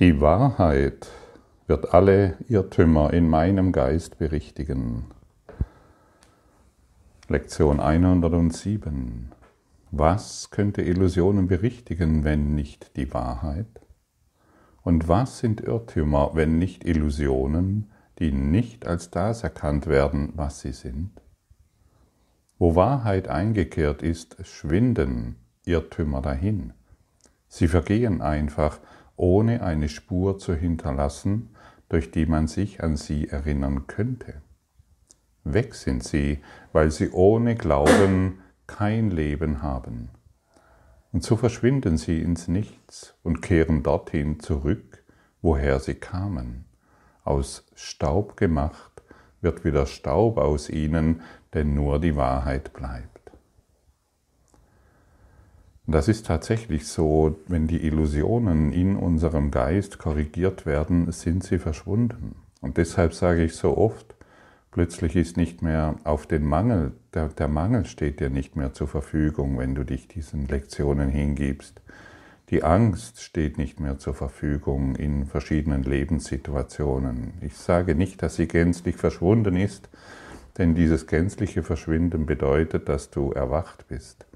Die Wahrheit wird alle Irrtümer in meinem Geist berichtigen. Lektion 107. Was könnte Illusionen berichtigen, wenn nicht die Wahrheit? Und was sind Irrtümer, wenn nicht Illusionen, die nicht als das erkannt werden, was sie sind? Wo Wahrheit eingekehrt ist, schwinden Irrtümer dahin. Sie vergehen einfach, ohne eine Spur zu hinterlassen, durch die man sich an sie erinnern könnte. Weg sind sie, weil sie ohne Glauben kein Leben haben. Und so verschwinden sie ins Nichts und kehren dorthin zurück, woher sie kamen. Aus Staub gemacht wird wieder Staub aus ihnen, denn nur die Wahrheit bleibt. Das ist tatsächlich so, wenn die Illusionen in unserem Geist korrigiert werden, sind sie verschwunden. Und deshalb sage ich so oft, plötzlich ist nicht mehr auf den Mangel, der, der Mangel steht dir nicht mehr zur Verfügung, wenn du dich diesen Lektionen hingibst. Die Angst steht nicht mehr zur Verfügung in verschiedenen Lebenssituationen. Ich sage nicht, dass sie gänzlich verschwunden ist, denn dieses gänzliche Verschwinden bedeutet, dass du erwacht bist.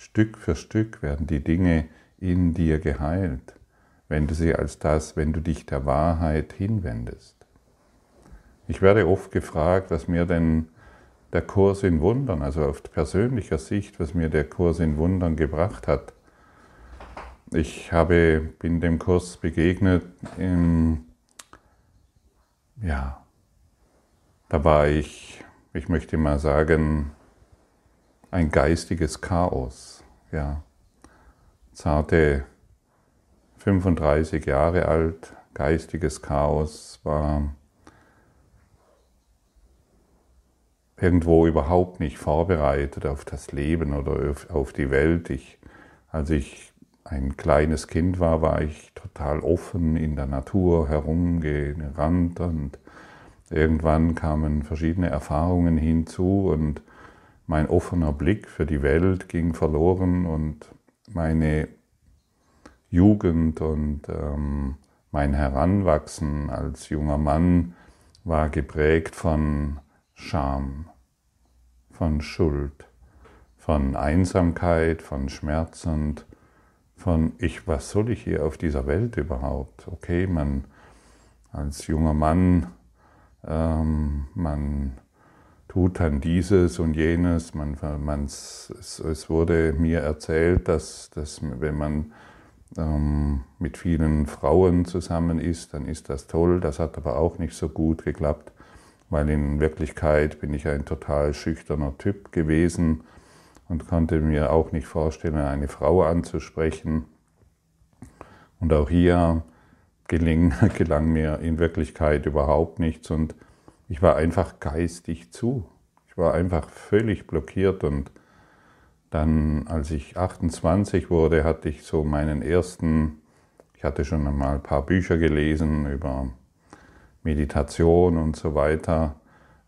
Stück für Stück werden die Dinge in dir geheilt, wenn du sie als das, wenn du dich der Wahrheit hinwendest. Ich werde oft gefragt, was mir denn der Kurs in Wundern, also auf persönlicher Sicht, was mir der Kurs in Wundern gebracht hat. Ich habe, bin dem Kurs begegnet, im, ja, da war ich, ich möchte mal sagen, ein geistiges Chaos. Ja. Zarte 35 Jahre alt, geistiges Chaos, war irgendwo überhaupt nicht vorbereitet auf das Leben oder auf die Welt. Ich, als ich ein kleines Kind war, war ich total offen in der Natur herumgerannt und irgendwann kamen verschiedene Erfahrungen hinzu und mein offener Blick für die Welt ging verloren und meine Jugend und ähm, mein Heranwachsen als junger Mann war geprägt von Scham, von Schuld, von Einsamkeit, von Schmerz und von ich, was soll ich hier auf dieser Welt überhaupt? Okay, man als junger Mann, ähm, man tut dann dieses und jenes. Man, man, es, es wurde mir erzählt, dass, dass wenn man ähm, mit vielen Frauen zusammen ist, dann ist das toll. Das hat aber auch nicht so gut geklappt, weil in Wirklichkeit bin ich ein total schüchterner Typ gewesen und konnte mir auch nicht vorstellen, eine Frau anzusprechen. Und auch hier geling, gelang mir in Wirklichkeit überhaupt nichts und ich war einfach geistig zu. Ich war einfach völlig blockiert und dann, als ich 28 wurde, hatte ich so meinen ersten, ich hatte schon einmal ein paar Bücher gelesen über Meditation und so weiter.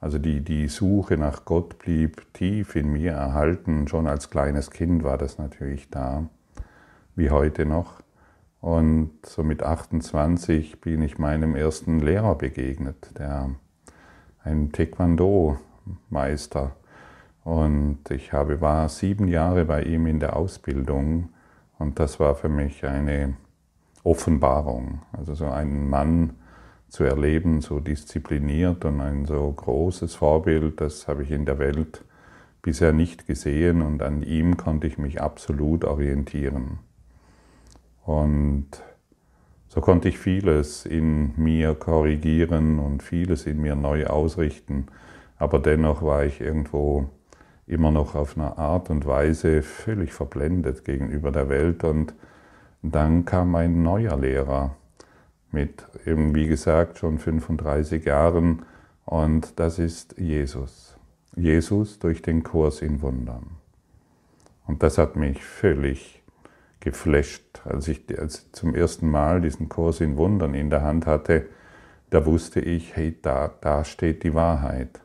Also die, die Suche nach Gott blieb tief in mir erhalten. Schon als kleines Kind war das natürlich da, wie heute noch. Und so mit 28 bin ich meinem ersten Lehrer begegnet, der ein Taekwondo-Meister. Und ich habe, war sieben Jahre bei ihm in der Ausbildung und das war für mich eine Offenbarung. Also so einen Mann zu erleben, so diszipliniert und ein so großes Vorbild, das habe ich in der Welt bisher nicht gesehen und an ihm konnte ich mich absolut orientieren. Und so konnte ich vieles in mir korrigieren und vieles in mir neu ausrichten, aber dennoch war ich irgendwo immer noch auf eine Art und Weise völlig verblendet gegenüber der Welt und dann kam ein neuer Lehrer mit eben wie gesagt schon 35 Jahren und das ist Jesus. Jesus durch den Kurs in Wundern. Und das hat mich völlig geflasht, als ich zum ersten Mal diesen Kurs in Wundern in der Hand hatte. Da wusste ich, hey, da, da steht die Wahrheit.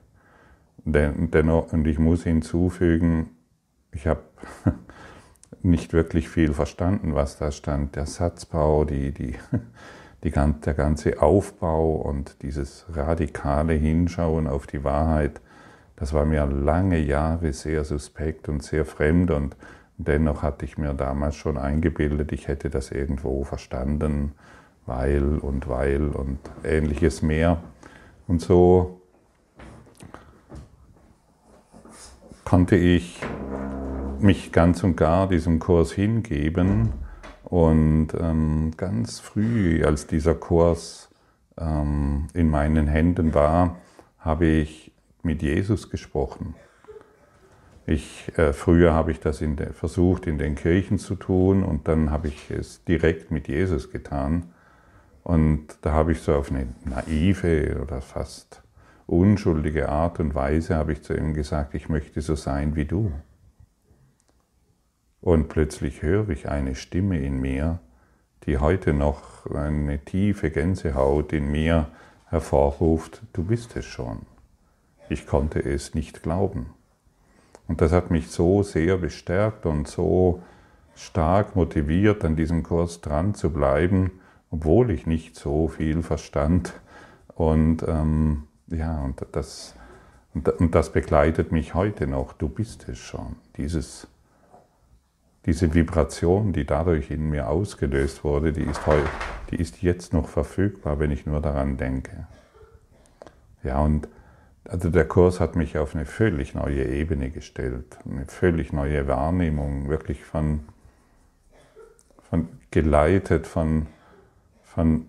Dennoch, und ich muss hinzufügen, ich habe nicht wirklich viel verstanden, was da stand. Der Satzbau, die, die, die, der ganze Aufbau und dieses radikale Hinschauen auf die Wahrheit, das war mir lange Jahre sehr suspekt und sehr fremd und dennoch hatte ich mir damals schon eingebildet, ich hätte das irgendwo verstanden, weil und weil und ähnliches mehr. Und so konnte ich mich ganz und gar diesem Kurs hingeben und ähm, ganz früh, als dieser Kurs ähm, in meinen Händen war, habe ich mit Jesus gesprochen. Ich, äh, früher habe ich das in de, versucht in den Kirchen zu tun und dann habe ich es direkt mit Jesus getan. Und da habe ich so auf eine naive oder fast unschuldige Art und Weise habe ich zu ihm gesagt, ich möchte so sein wie du. Und plötzlich höre ich eine Stimme in mir, die heute noch eine tiefe Gänsehaut in mir hervorruft, du bist es schon. Ich konnte es nicht glauben. Und das hat mich so sehr bestärkt und so stark motiviert, an diesem Kurs dran zu bleiben, obwohl ich nicht so viel verstand. Und ähm, ja, und das, und das begleitet mich heute noch. Du bist es schon. Dieses diese Vibration, die dadurch in mir ausgelöst wurde, die ist, heute, die ist jetzt noch verfügbar, wenn ich nur daran denke. Ja, und also der Kurs hat mich auf eine völlig neue Ebene gestellt, eine völlig neue Wahrnehmung, wirklich von, von geleitet von, von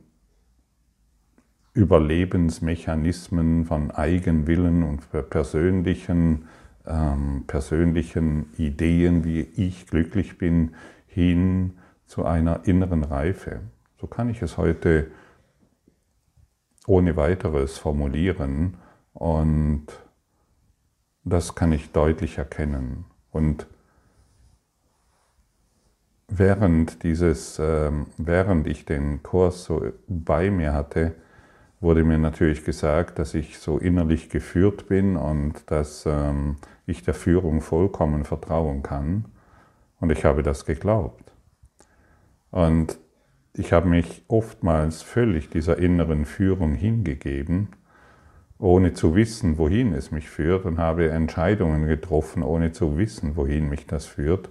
Überlebensmechanismen, von Eigenwillen und persönlichen ähm, persönlichen Ideen, wie ich glücklich bin, hin zu einer inneren Reife. So kann ich es heute ohne weiteres formulieren und das kann ich deutlich erkennen. Und während dieses, äh, während ich den Kurs so bei mir hatte, wurde mir natürlich gesagt, dass ich so innerlich geführt bin und dass ähm, ich der Führung vollkommen vertrauen kann. Und ich habe das geglaubt. Und ich habe mich oftmals völlig dieser inneren Führung hingegeben, ohne zu wissen, wohin es mich führt und habe Entscheidungen getroffen, ohne zu wissen, wohin mich das führt.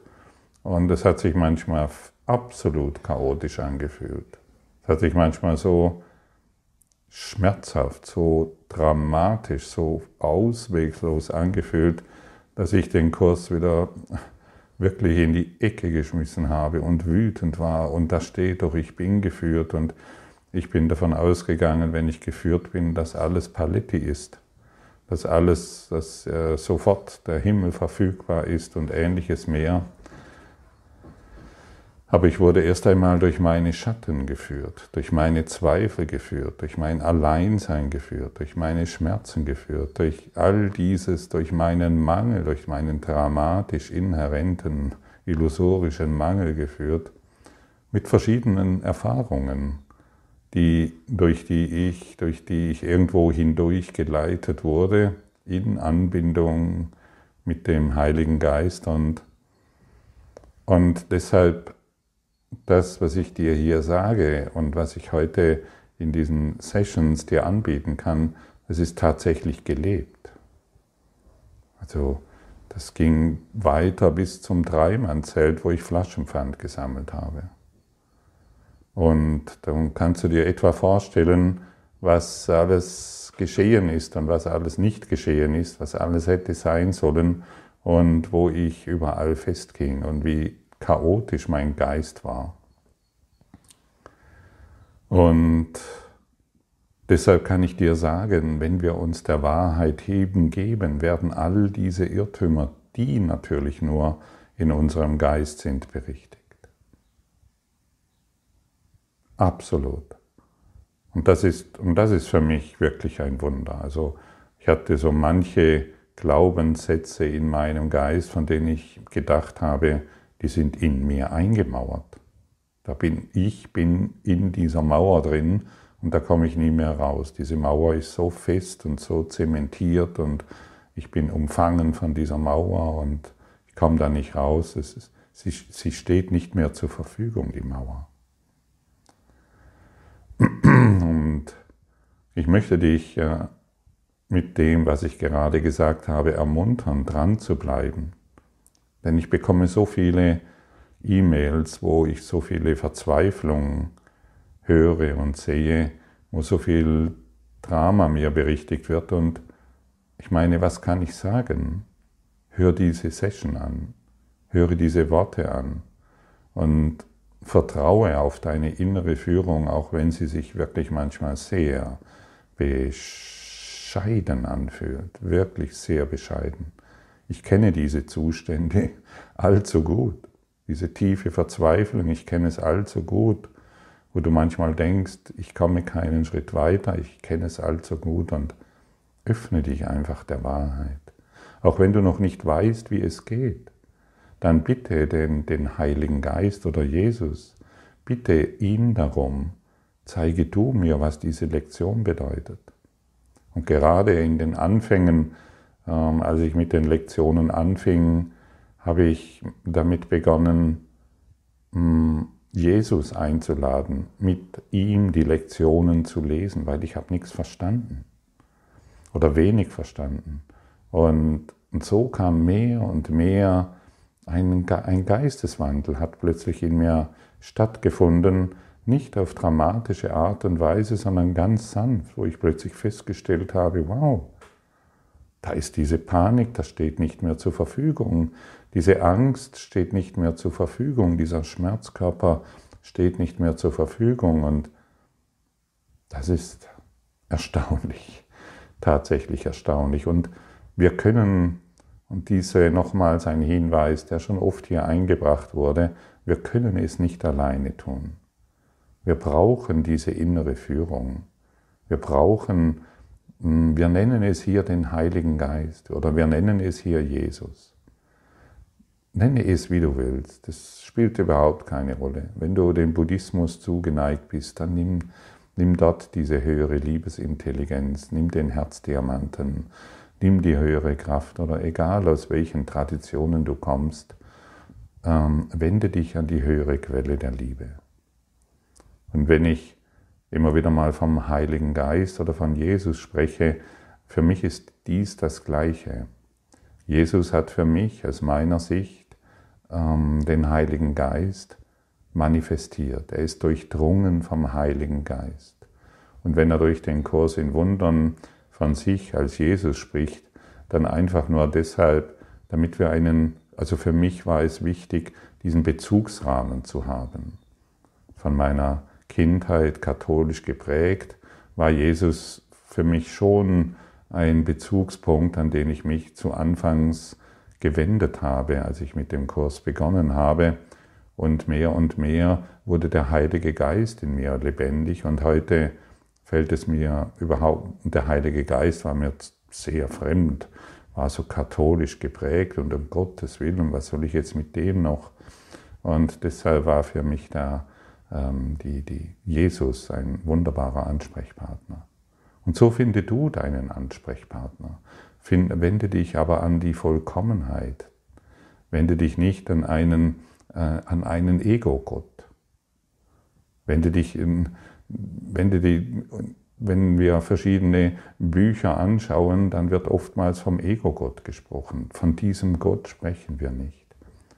Und es hat sich manchmal absolut chaotisch angefühlt. Es hat sich manchmal so schmerzhaft, so dramatisch, so ausweglos angefühlt, dass ich den Kurs wieder wirklich in die Ecke geschmissen habe und wütend war. Und da steht doch, ich bin geführt und ich bin davon ausgegangen, wenn ich geführt bin, dass alles Paletti ist, dass alles, dass äh, sofort der Himmel verfügbar ist und ähnliches mehr. Aber ich wurde erst einmal durch meine Schatten geführt, durch meine Zweifel geführt, durch mein Alleinsein geführt, durch meine Schmerzen geführt, durch all dieses, durch meinen Mangel, durch meinen dramatisch inhärenten, illusorischen Mangel geführt, mit verschiedenen Erfahrungen, die, durch, die ich, durch die ich irgendwo hindurch geleitet wurde, in Anbindung mit dem Heiligen Geist und, und deshalb das, was ich dir hier sage und was ich heute in diesen Sessions dir anbieten kann, das ist tatsächlich gelebt. Also das ging weiter bis zum Dreimannzelt, wo ich Flaschenpfand gesammelt habe. Und dann kannst du dir etwa vorstellen, was alles geschehen ist und was alles nicht geschehen ist, was alles hätte sein sollen und wo ich überall festging und wie chaotisch mein Geist war. Und deshalb kann ich dir sagen, wenn wir uns der Wahrheit heben geben, werden all diese Irrtümer, die natürlich nur in unserem Geist sind, berichtigt. Absolut. Und das ist, und das ist für mich wirklich ein Wunder. Also ich hatte so manche Glaubenssätze in meinem Geist, von denen ich gedacht habe, die sind in mir eingemauert. Da bin ich bin in dieser Mauer drin und da komme ich nie mehr raus. Diese Mauer ist so fest und so zementiert und ich bin umfangen von dieser Mauer und ich komme da nicht raus. Ist, sie, sie steht nicht mehr zur Verfügung, die Mauer. Ich möchte dich äh, mit dem, was ich gerade gesagt habe, ermuntern, dran zu bleiben. Denn ich bekomme so viele E-Mails, wo ich so viele Verzweiflung höre und sehe, wo so viel Drama mir berichtigt wird. Und ich meine, was kann ich sagen? Hör diese Session an, höre diese Worte an und vertraue auf deine innere Führung, auch wenn sie sich wirklich manchmal sehr bescheiden anfühlt, wirklich sehr bescheiden. Ich kenne diese Zustände allzu gut, diese tiefe Verzweiflung, ich kenne es allzu gut, wo du manchmal denkst, ich komme keinen Schritt weiter, ich kenne es allzu gut und öffne dich einfach der Wahrheit. Auch wenn du noch nicht weißt, wie es geht, dann bitte den, den Heiligen Geist oder Jesus, bitte ihn darum, zeige du mir, was diese Lektion bedeutet. Und gerade in den Anfängen ähm, als ich mit den Lektionen anfing, habe ich damit begonnen, mm, Jesus einzuladen, mit ihm die Lektionen zu lesen, weil ich habe nichts verstanden oder wenig verstanden. Und, und so kam mehr und mehr ein, ein Geisteswandel, hat plötzlich in mir stattgefunden, nicht auf dramatische Art und Weise, sondern ganz sanft, wo ich plötzlich festgestellt habe, wow, da ist diese Panik, das steht nicht mehr zur Verfügung. Diese Angst steht nicht mehr zur Verfügung. Dieser Schmerzkörper steht nicht mehr zur Verfügung. Und das ist erstaunlich, tatsächlich erstaunlich. Und wir können, und diese nochmals ein Hinweis, der schon oft hier eingebracht wurde, wir können es nicht alleine tun. Wir brauchen diese innere Führung. Wir brauchen hm, wir nennen es hier den Heiligen Geist oder wir nennen es hier Jesus. Nenne es, wie du willst. Das spielt überhaupt keine Rolle. Wenn du dem Buddhismus zugeneigt bist, dann nimm, nimm dort diese höhere Liebesintelligenz, nimm den Herzdiamanten, nimm die höhere Kraft oder egal aus welchen Traditionen du kommst, ähm, wende dich an die höhere Quelle der Liebe. Und wenn ich immer wieder mal vom Heiligen Geist oder von Jesus spreche, für mich ist dies das Gleiche. Jesus hat für mich aus meiner Sicht ähm, den Heiligen Geist manifestiert. Er ist durchdrungen vom Heiligen Geist. Und wenn er durch den Kurs in Wundern von sich als Jesus spricht, dann einfach nur deshalb, damit wir einen, also für mich war es wichtig, diesen Bezugsrahmen zu haben von meiner Kindheit katholisch geprägt, war Jesus für mich schon ein Bezugspunkt, an den ich mich zu Anfangs gewendet habe, als ich mit dem Kurs begonnen habe. Und mehr und mehr wurde der Heilige Geist in mir lebendig und heute fällt es mir überhaupt, der Heilige Geist war mir sehr fremd, war so katholisch geprägt und um Gottes Willen, was soll ich jetzt mit dem noch? Und deshalb war für mich der ähm, die, die Jesus ein wunderbarer Ansprechpartner. Und so finde du deinen Ansprechpartner. Find, wende dich aber an die Vollkommenheit. Wende dich nicht an einen, äh, an einen Ego-Gott. Wende dich in, wende die, wenn wir verschiedene Bücher anschauen, dann wird oftmals vom Ego-Gott gesprochen. Von diesem Gott sprechen wir nicht.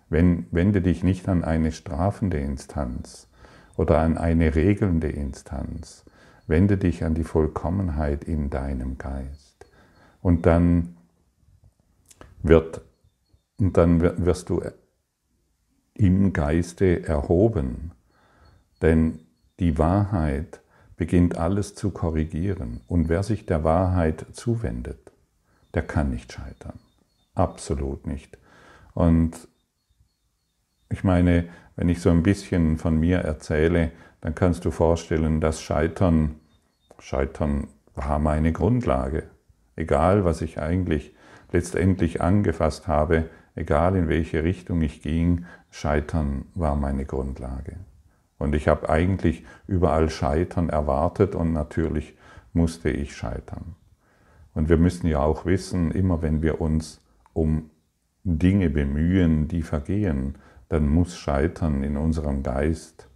Wenn, wende dich nicht an eine strafende Instanz, oder an eine regelnde Instanz. Wende dich an die Vollkommenheit in deinem Geist. Und dann, wird, und dann wirst du im Geiste erhoben. Denn die Wahrheit beginnt alles zu korrigieren. Und wer sich der Wahrheit zuwendet, der kann nicht scheitern. Absolut nicht. Und ich meine, wenn ich so ein bisschen von mir erzähle, dann kannst du vorstellen, dass Scheitern, Scheitern war meine Grundlage. Egal, was ich eigentlich letztendlich angefasst habe, egal in welche Richtung ich ging, Scheitern war meine Grundlage. Und ich habe eigentlich überall Scheitern erwartet und natürlich musste ich scheitern. Und wir müssen ja auch wissen, immer wenn wir uns um Dinge bemühen, die vergehen, dann muss Scheitern in unserem Geist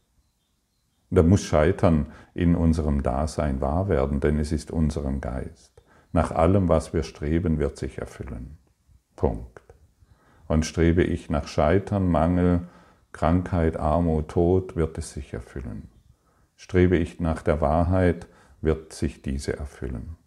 da muss Scheitern in unserem Dasein wahr werden, denn es ist unserem Geist. Nach allem, was wir streben, wird sich erfüllen. Punkt. Und strebe ich nach Scheitern, Mangel, Krankheit, Armut, Tod, wird es sich erfüllen. Strebe ich nach der Wahrheit, wird sich diese erfüllen.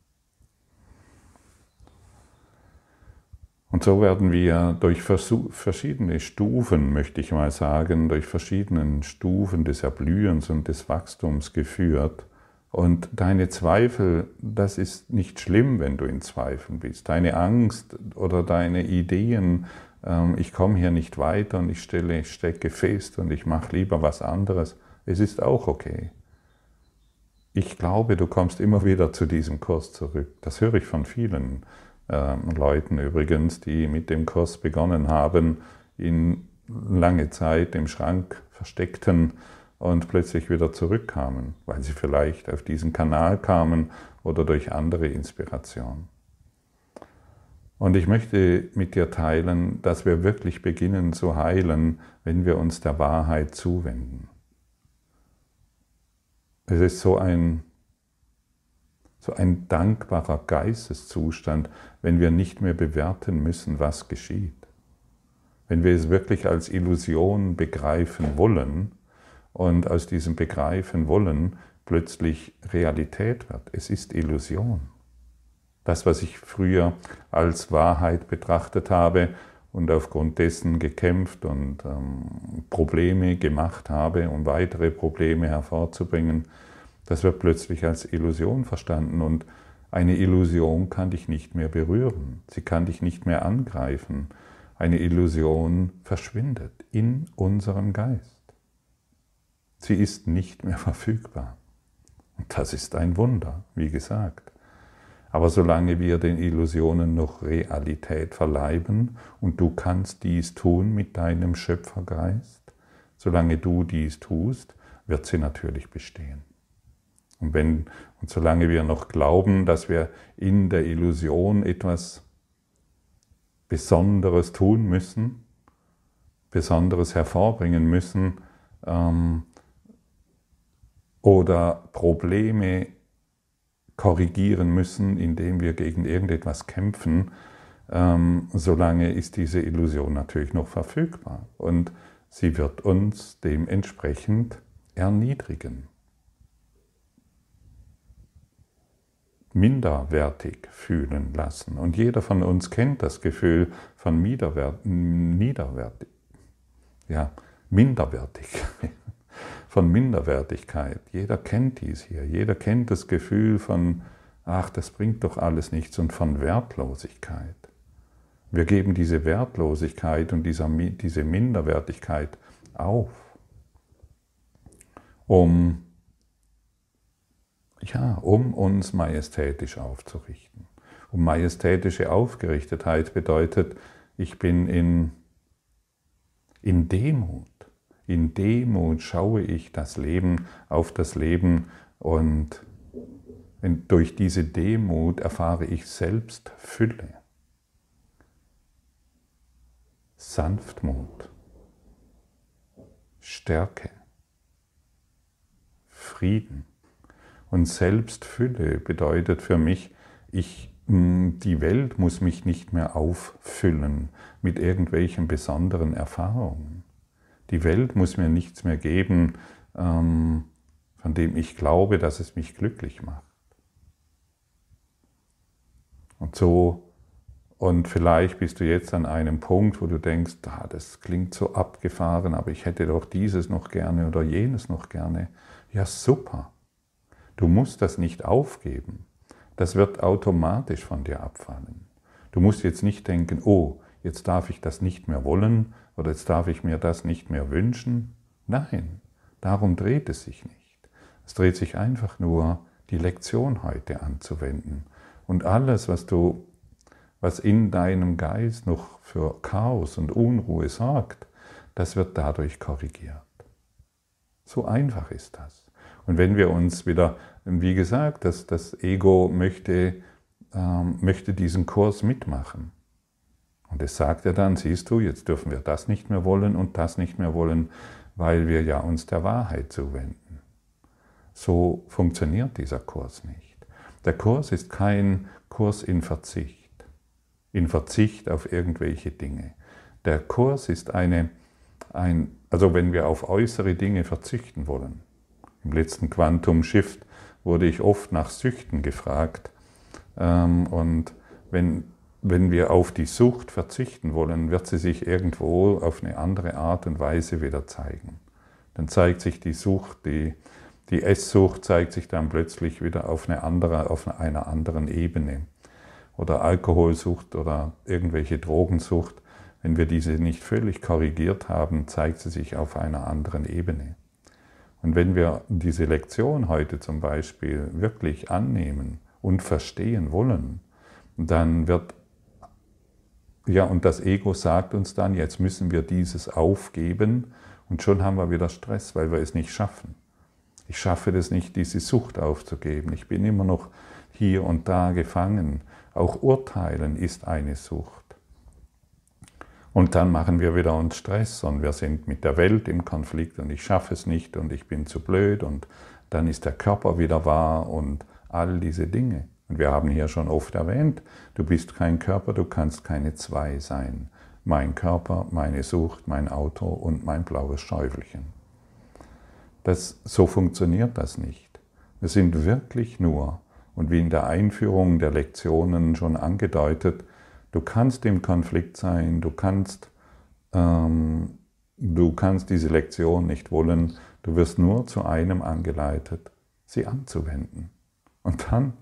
Und so werden wir durch verschiedene Stufen, möchte ich mal sagen, durch verschiedene Stufen des Erblühens und des Wachstums geführt. Und deine Zweifel, das ist nicht schlimm, wenn du in Zweifeln bist. Deine Angst oder deine Ideen, ich komme hier nicht weiter und ich stelle, stecke fest und ich mache lieber was anderes, es ist auch okay. Ich glaube, du kommst immer wieder zu diesem Kurs zurück. Das höre ich von vielen ähm, Leuten übrigens, die mit dem Kurs begonnen haben, ihn lange Zeit im Schrank versteckten und plötzlich wieder zurückkamen, weil sie vielleicht auf diesen Kanal kamen oder durch andere Inspiration. Und ich möchte mit dir teilen, dass wir wirklich beginnen zu heilen, wenn wir uns der Wahrheit zuwenden. Es ist so ein so ein dankbarer Geisteszustand, wenn wir nicht mehr bewerten müssen, was geschieht. Wenn wir es wirklich als Illusion begreifen wollen und aus diesem Begreifen wollen plötzlich Realität wird. Es ist Illusion. Das, was ich früher als Wahrheit betrachtet habe und aufgrund dessen gekämpft und ähm, Probleme gemacht habe, um weitere Probleme hervorzubringen, das wird plötzlich als Illusion verstanden und eine Illusion kann dich nicht mehr berühren, sie kann dich nicht mehr angreifen. Eine Illusion verschwindet in unserem Geist. Sie ist nicht mehr verfügbar. Und das ist ein Wunder, wie gesagt. Aber solange wir den Illusionen noch Realität verleiben und du kannst dies tun mit deinem Schöpfergeist, solange du dies tust, wird sie natürlich bestehen. Und, wenn, und solange wir noch glauben, dass wir in der Illusion etwas Besonderes tun müssen, Besonderes hervorbringen müssen ähm, oder Probleme korrigieren müssen, indem wir gegen irgendetwas kämpfen, ähm, solange ist diese Illusion natürlich noch verfügbar und sie wird uns dementsprechend erniedrigen. minderwertig fühlen lassen. Und jeder von uns kennt das Gefühl von Niederwertig, ja, minderwertig, von Minderwertigkeit. Jeder kennt dies hier. Jeder kennt das Gefühl von, ach, das bringt doch alles nichts und von Wertlosigkeit. Wir geben diese Wertlosigkeit und diese Minderwertigkeit auf, um ja, um uns majestätisch aufzurichten. Und majestätische Aufgerichtetheit bedeutet, ich bin in, in Demut. In Demut schaue ich das Leben auf das Leben und durch diese Demut erfahre ich selbst Fülle, Sanftmut, Stärke, Frieden. Und Selbstfülle bedeutet für mich, ich, hm, die Welt muss mich nicht mehr auffüllen mit irgendwelchen besonderen Erfahrungen. Die Welt muss mir nichts mehr geben, ähm, von dem ich glaube, dass es mich glücklich macht. Und so, und vielleicht bist du jetzt an einem Punkt, wo du denkst, ah, das klingt so abgefahren, aber ich hätte doch dieses noch gerne oder jenes noch gerne. Ja, super. Du musst das nicht aufgeben. Das wird automatisch von dir abfallen. Du musst jetzt nicht denken, oh, jetzt darf ich das nicht mehr wollen oder jetzt darf ich mir das nicht mehr wünschen. Nein, darum dreht es sich nicht. Es dreht sich einfach nur, die Lektion heute anzuwenden. Und alles, was du, was in deinem Geist noch für Chaos und Unruhe sorgt, das wird dadurch korrigiert. So einfach ist das. Und wenn wir uns wieder, wie gesagt, das, das Ego möchte, ähm, möchte diesen Kurs mitmachen. Und es sagt er dann, siehst du, jetzt dürfen wir das nicht mehr wollen und das nicht mehr wollen, weil wir ja uns der Wahrheit zuwenden. So funktioniert dieser Kurs nicht. Der Kurs ist kein Kurs in Verzicht, in Verzicht auf irgendwelche Dinge. Der Kurs ist eine, ein, also wenn wir auf äußere Dinge verzichten wollen. Im letzten Quantum Shift wurde ich oft nach Süchten gefragt. Ähm, und wenn, wenn wir auf die Sucht verzichten wollen, wird sie sich irgendwo auf eine andere Art und Weise wieder zeigen. Dann zeigt sich die Sucht, die, die Esssucht zeigt sich dann plötzlich wieder auf, eine andere, auf einer anderen Ebene. Oder Alkoholsucht oder irgendwelche Drogensucht. Wenn wir diese nicht völlig korrigiert haben, zeigt sie sich auf einer anderen Ebene. Und wenn wir diese Lektion heute zum Beispiel wirklich annehmen und verstehen wollen, dann wird, ja, und das Ego sagt uns dann, jetzt müssen wir dieses aufgeben und schon haben wir wieder Stress, weil wir es nicht schaffen. Ich schaffe das nicht, diese Sucht aufzugeben. Ich bin immer noch hier und da gefangen. Auch Urteilen ist eine Sucht. Und dann machen wir wieder uns Stress und wir sind mit der Welt im Konflikt und ich schaffe es nicht und ich bin zu blöd und dann ist der Körper wieder wahr und all diese Dinge. Und wir haben hier schon oft erwähnt, du bist kein Körper, du kannst keine zwei sein. Mein Körper, meine Sucht, mein Auto und mein blaues Schäufelchen. Das, so funktioniert das nicht. Wir sind wirklich nur, und wie in der Einführung der Lektionen schon angedeutet, Du kannst im Konflikt sein, du kannst, ähm, du kannst diese Lektion nicht wollen, du wirst nur zu einem angeleitet, sie anzuwenden. Und dann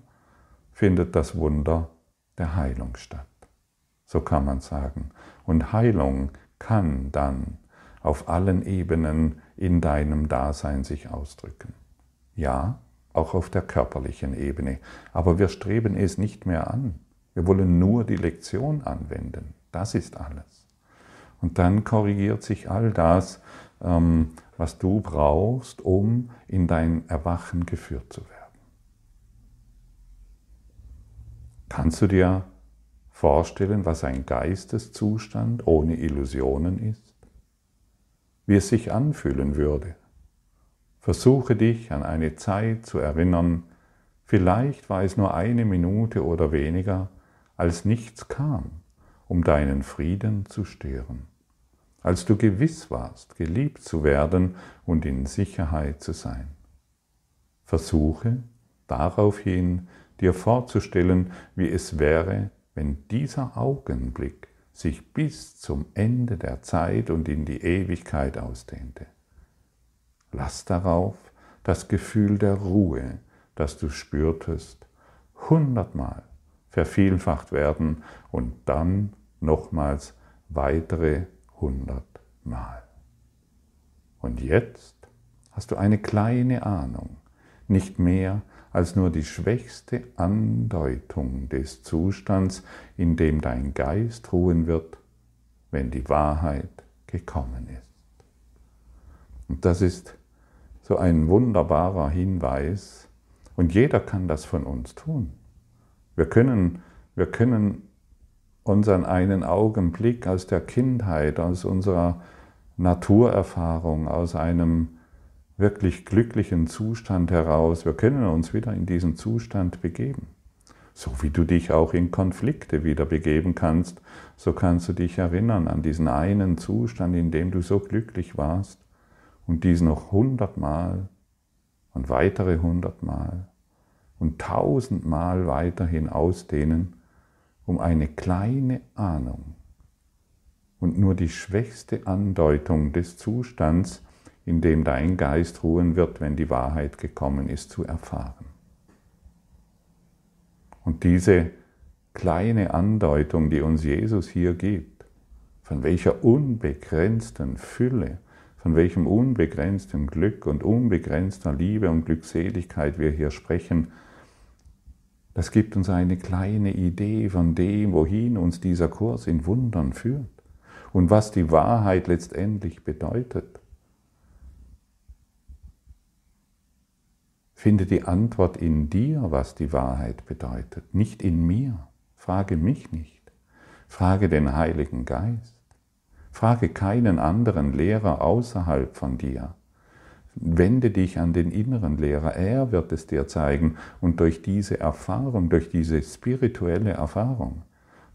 findet das Wunder der Heilung statt. So kann man sagen. Und Heilung kann dann auf allen Ebenen in deinem Dasein sich ausdrücken. Ja, auch auf der körperlichen Ebene. Aber wir streben es nicht mehr an. Wir wollen nur die Lektion anwenden. Das ist alles. Und dann korrigiert sich all das, ähm, was du brauchst, um in dein Erwachen geführt zu werden. Kannst du dir vorstellen, was ein Geisteszustand ohne Illusionen ist? Wie es sich anfühlen würde? Versuche dich an eine Zeit zu erinnern, vielleicht war es nur eine Minute oder weniger, als nichts kam, um deinen Frieden zu stören, als du gewiss warst, geliebt zu werden und in Sicherheit zu sein. Versuche daraufhin dir vorzustellen, wie es wäre, wenn dieser Augenblick sich bis zum Ende der Zeit und in die Ewigkeit ausdehnte. Lass darauf das Gefühl der Ruhe, das du spürtest, hundertmal vervielfacht werden und dann nochmals weitere hundert Mal. Und jetzt hast du eine kleine Ahnung, nicht mehr als nur die schwächste Andeutung des Zustands, in dem dein Geist ruhen wird, wenn die Wahrheit gekommen ist. Und das ist so ein wunderbarer Hinweis, und jeder kann das von uns tun. Wir können, wir können unseren einen Augenblick aus der Kindheit, aus unserer Naturerfahrung, aus einem wirklich glücklichen Zustand heraus, wir können uns wieder in diesen Zustand begeben. So wie du dich auch in Konflikte wieder begeben kannst, so kannst du dich erinnern an diesen einen Zustand, in dem du so glücklich warst und dies noch hundertmal und weitere hundertmal und tausendmal weiterhin ausdehnen, um eine kleine Ahnung und nur die schwächste Andeutung des Zustands, in dem dein Geist ruhen wird, wenn die Wahrheit gekommen ist, zu erfahren. Und diese kleine Andeutung, die uns Jesus hier gibt, von welcher unbegrenzten Fülle, von welchem unbegrenzten Glück und unbegrenzter Liebe und Glückseligkeit wir hier sprechen, das gibt uns eine kleine Idee von dem, wohin uns dieser Kurs in Wundern führt und was die Wahrheit letztendlich bedeutet. Finde die Antwort in dir, was die Wahrheit bedeutet, nicht in mir. Frage mich nicht. Frage den Heiligen Geist. Frage keinen anderen Lehrer außerhalb von dir. Wende dich an den inneren Lehrer, er wird es dir zeigen und durch diese Erfahrung, durch diese spirituelle Erfahrung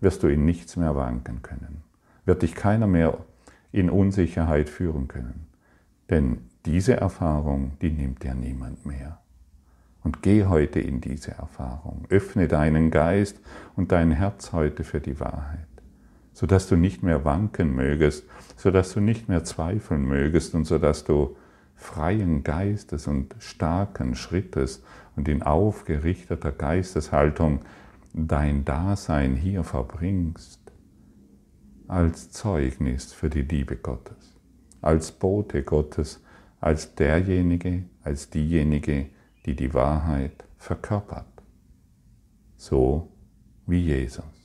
wirst du in nichts mehr wanken können, wird dich keiner mehr in Unsicherheit führen können. Denn diese Erfahrung, die nimmt dir niemand mehr. Und geh heute in diese Erfahrung. Öffne deinen Geist und dein Herz heute für die Wahrheit, sodass du nicht mehr wanken mögest, sodass du nicht mehr zweifeln mögest und sodass du freien Geistes und starken Schrittes und in aufgerichteter Geisteshaltung dein Dasein hier verbringst, als Zeugnis für die Liebe Gottes, als Bote Gottes, als derjenige, als diejenige, die die Wahrheit verkörpert, so wie Jesus.